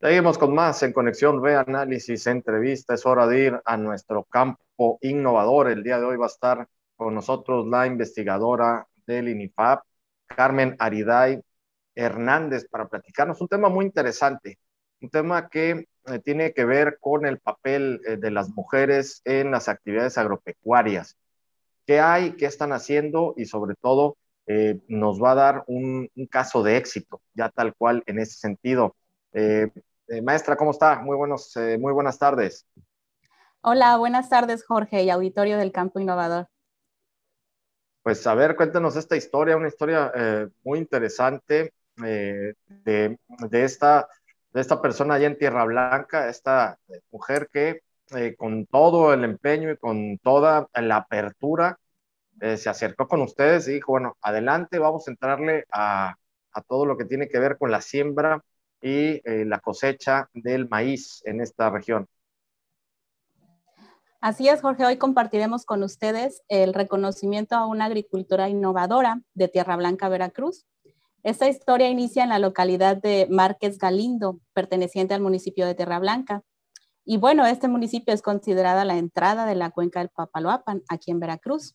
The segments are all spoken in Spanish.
Seguimos con más en Conexión Ve Análisis, entrevista. Es hora de ir a nuestro campo innovador. El día de hoy va a estar con nosotros la investigadora del INIFAP, Carmen Ariday Hernández, para platicarnos un tema muy interesante, un tema que eh, tiene que ver con el papel eh, de las mujeres en las actividades agropecuarias. ¿Qué hay? ¿Qué están haciendo? Y sobre todo, eh, nos va a dar un, un, caso de éxito, ya tal cual en ese sentido. Eh, eh, maestra, ¿cómo está? Muy, buenos, eh, muy buenas tardes. Hola, buenas tardes, Jorge y auditorio del Campo Innovador. Pues a ver, cuéntanos esta historia, una historia eh, muy interesante de, de, esta, de esta persona allá en Tierra Blanca, esta mujer que con todo el empeño y con toda la apertura se acercó con ustedes y dijo, bueno, adelante, vamos a entrarle a, a todo lo que tiene que ver con la siembra y eh, la cosecha del maíz en esta región. Así es, Jorge. Hoy compartiremos con ustedes el reconocimiento a una agricultura innovadora de Tierra Blanca, Veracruz. Esta historia inicia en la localidad de Márquez Galindo, perteneciente al municipio de Tierra Blanca. Y bueno, este municipio es considerada la entrada de la cuenca del Papaloapan, aquí en Veracruz.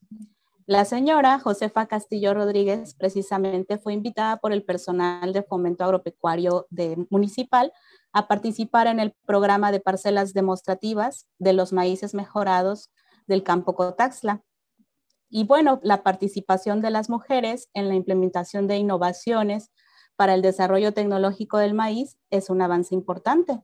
La señora Josefa Castillo Rodríguez precisamente fue invitada por el personal de fomento agropecuario municipal a participar en el programa de parcelas demostrativas de los maíces mejorados del campo Cotaxla. Y bueno, la participación de las mujeres en la implementación de innovaciones para el desarrollo tecnológico del maíz es un avance importante.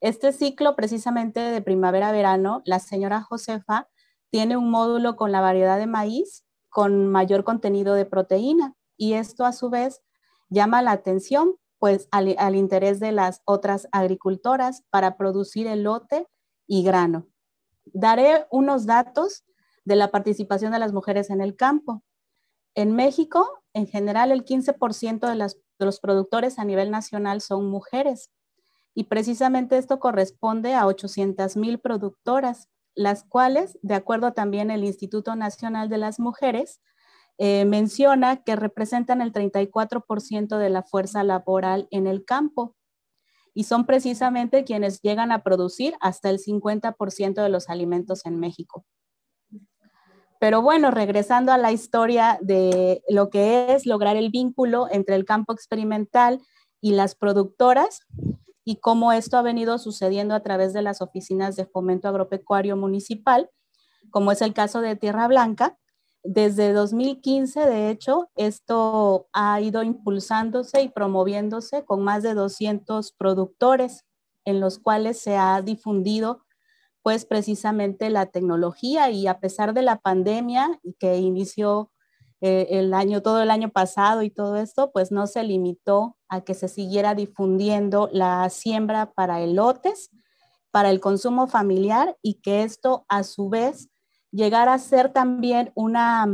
Este ciclo precisamente de primavera-verano, la señora Josefa tiene un módulo con la variedad de maíz con mayor contenido de proteína y esto a su vez llama la atención pues al, interés de las otras agricultoras para producir elote y grano. Daré unos datos de la participación de las mujeres en el campo. En México, en general, el 15% de, las, de los productores a nivel nacional son mujeres y precisamente esto corresponde a 800 mil productoras las cuales, de acuerdo también el Instituto Nacional de las Mujeres, eh, menciona que representan el 34% de la fuerza laboral en el campo y son precisamente quienes llegan a producir hasta el 50% de los alimentos en México. Pero bueno, regresando a la historia de lo que es lograr el vínculo entre el campo experimental y las productoras, y cómo esto ha venido sucediendo a través de las oficinas de fomento agropecuario municipal, como es el caso de Tierra Blanca. Desde 2015, de hecho, esto ha ido impulsándose y promoviéndose con más de 200 productores en los cuales se ha difundido pues precisamente la tecnología y a pesar de la pandemia que inició eh, el año, todo el año pasado y todo esto, pues no se limitó a que se siguiera difundiendo la siembra para elotes, para el consumo familiar y que esto a su vez llegara a ser también una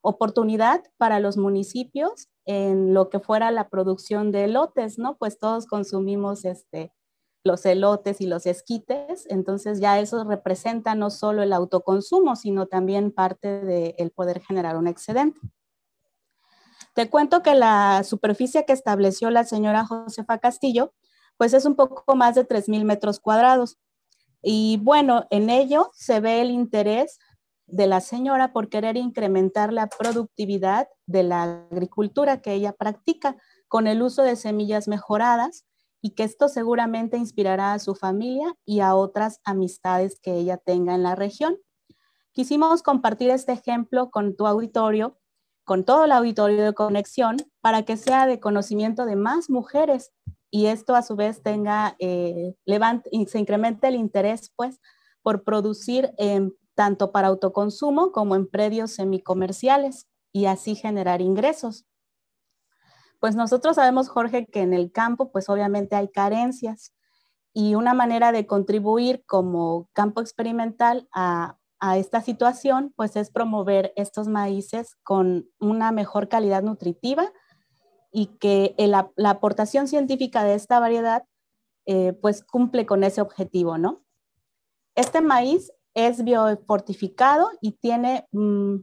oportunidad para los municipios en lo que fuera la producción de elotes, ¿no? Pues todos consumimos este, los elotes y los esquites, entonces ya eso representa no solo el autoconsumo, sino también parte del poder generar un excedente. Te cuento que la superficie que estableció la señora Josefa Castillo, pues es un poco más de 3.000 metros cuadrados. Y bueno, en ello se ve el interés de la señora por querer incrementar la productividad de la agricultura que ella practica con el uso de semillas mejoradas y que esto seguramente inspirará a su familia y a otras amistades que ella tenga en la región. Quisimos compartir este ejemplo con tu auditorio, con todo el auditorio de conexión, para que sea de conocimiento de más mujeres y esto a su vez tenga, eh, levante, se incremente el interés pues por producir tanto para autoconsumo como en predios semicomerciales y así generar ingresos pues nosotros sabemos, Jorge, que en el campo, pues obviamente hay carencias y una manera de contribuir como campo experimental a, esta situación, pues es promover estos maíces con una mejor calidad nutritiva y que la, aportación científica de esta variedad, eh, pues cumple con ese objetivo, ¿no? Este maíz es biofortificado y tiene mm,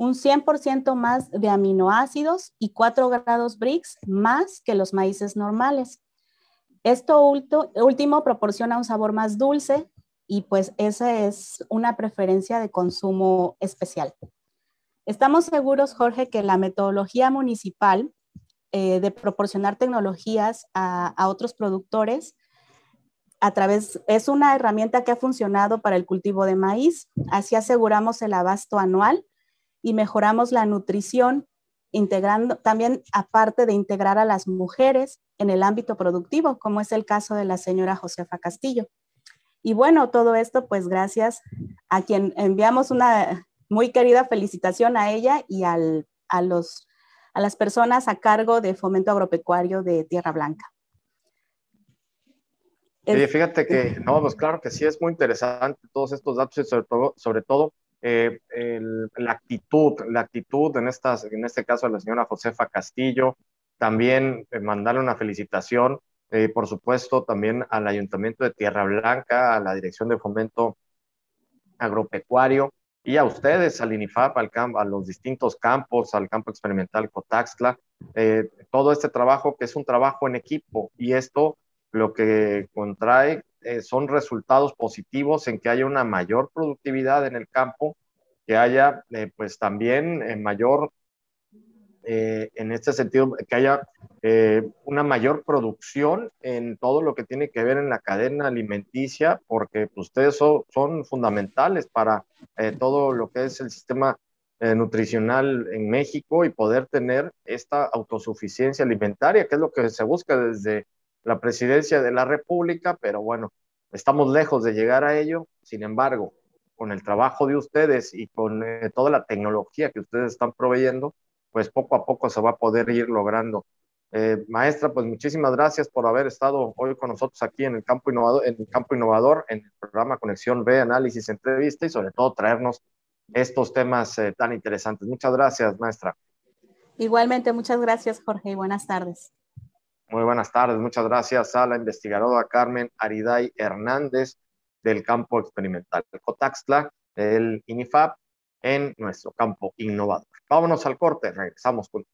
un 100% más de aminoácidos y 4 grados BRICS más que los maíces normales. Esto último proporciona un sabor más dulce y pues esa es una preferencia de consumo especial. Estamos seguros, Jorge, que la metodología municipal eh, de proporcionar tecnologías a, otros productores a través, es una herramienta que ha funcionado para el cultivo de maíz. Así aseguramos el abasto anual y mejoramos la nutrición, integrando también, aparte de integrar a las mujeres en el ámbito productivo, como es el caso de la señora Josefa Castillo. Y bueno, todo esto pues gracias a quien enviamos una muy querida felicitación a ella y al, a, los, a las personas a cargo de Fomento Agropecuario de Tierra Blanca. Fíjate que, no, pues claro que sí, es muy interesante todos estos datos y sobre todo, sobre todo eh, la actitud, la actitud en, estas, en este caso de la señora Josefa Castillo, también eh, mandarle una felicitación, eh, por supuesto, también al Ayuntamiento de Tierra Blanca, a la Dirección de Fomento Agropecuario y a ustedes, al INIFAP, al a los distintos campos, al campo experimental Cotaxtla, todo este trabajo que es un trabajo en equipo y esto lo que contrae eh, son resultados positivos en que haya una mayor productividad en el campo, que haya eh, pues también en mayor, eh, en este sentido, que haya una mayor producción en todo lo que tiene que ver en la cadena alimenticia, porque pues, ustedes son, son fundamentales para todo lo que es el sistema nutricional en México y poder tener esta autosuficiencia alimentaria, que es lo que se busca desde la presidencia de la República, pero bueno, estamos lejos de llegar a ello. Sin embargo, con el trabajo de ustedes y con eh, toda la tecnología que ustedes están proveyendo, pues poco a poco se va a poder ir logrando. Eh, maestra, pues muchísimas gracias por haber estado hoy con nosotros aquí en el campo innovador, en el campo innovador, en el programa Conexión B, análisis, entrevista y sobre todo traernos estos temas eh, tan interesantes. Muchas gracias, maestra. Igualmente, muchas gracias, Jorge, y buenas tardes. Muy buenas tardes, muchas gracias a la investigadora Carmen Ariday Hernández del campo experimental Cotaxtla, del INIFAP, en nuestro campo innovador. Vámonos al corte, regresamos con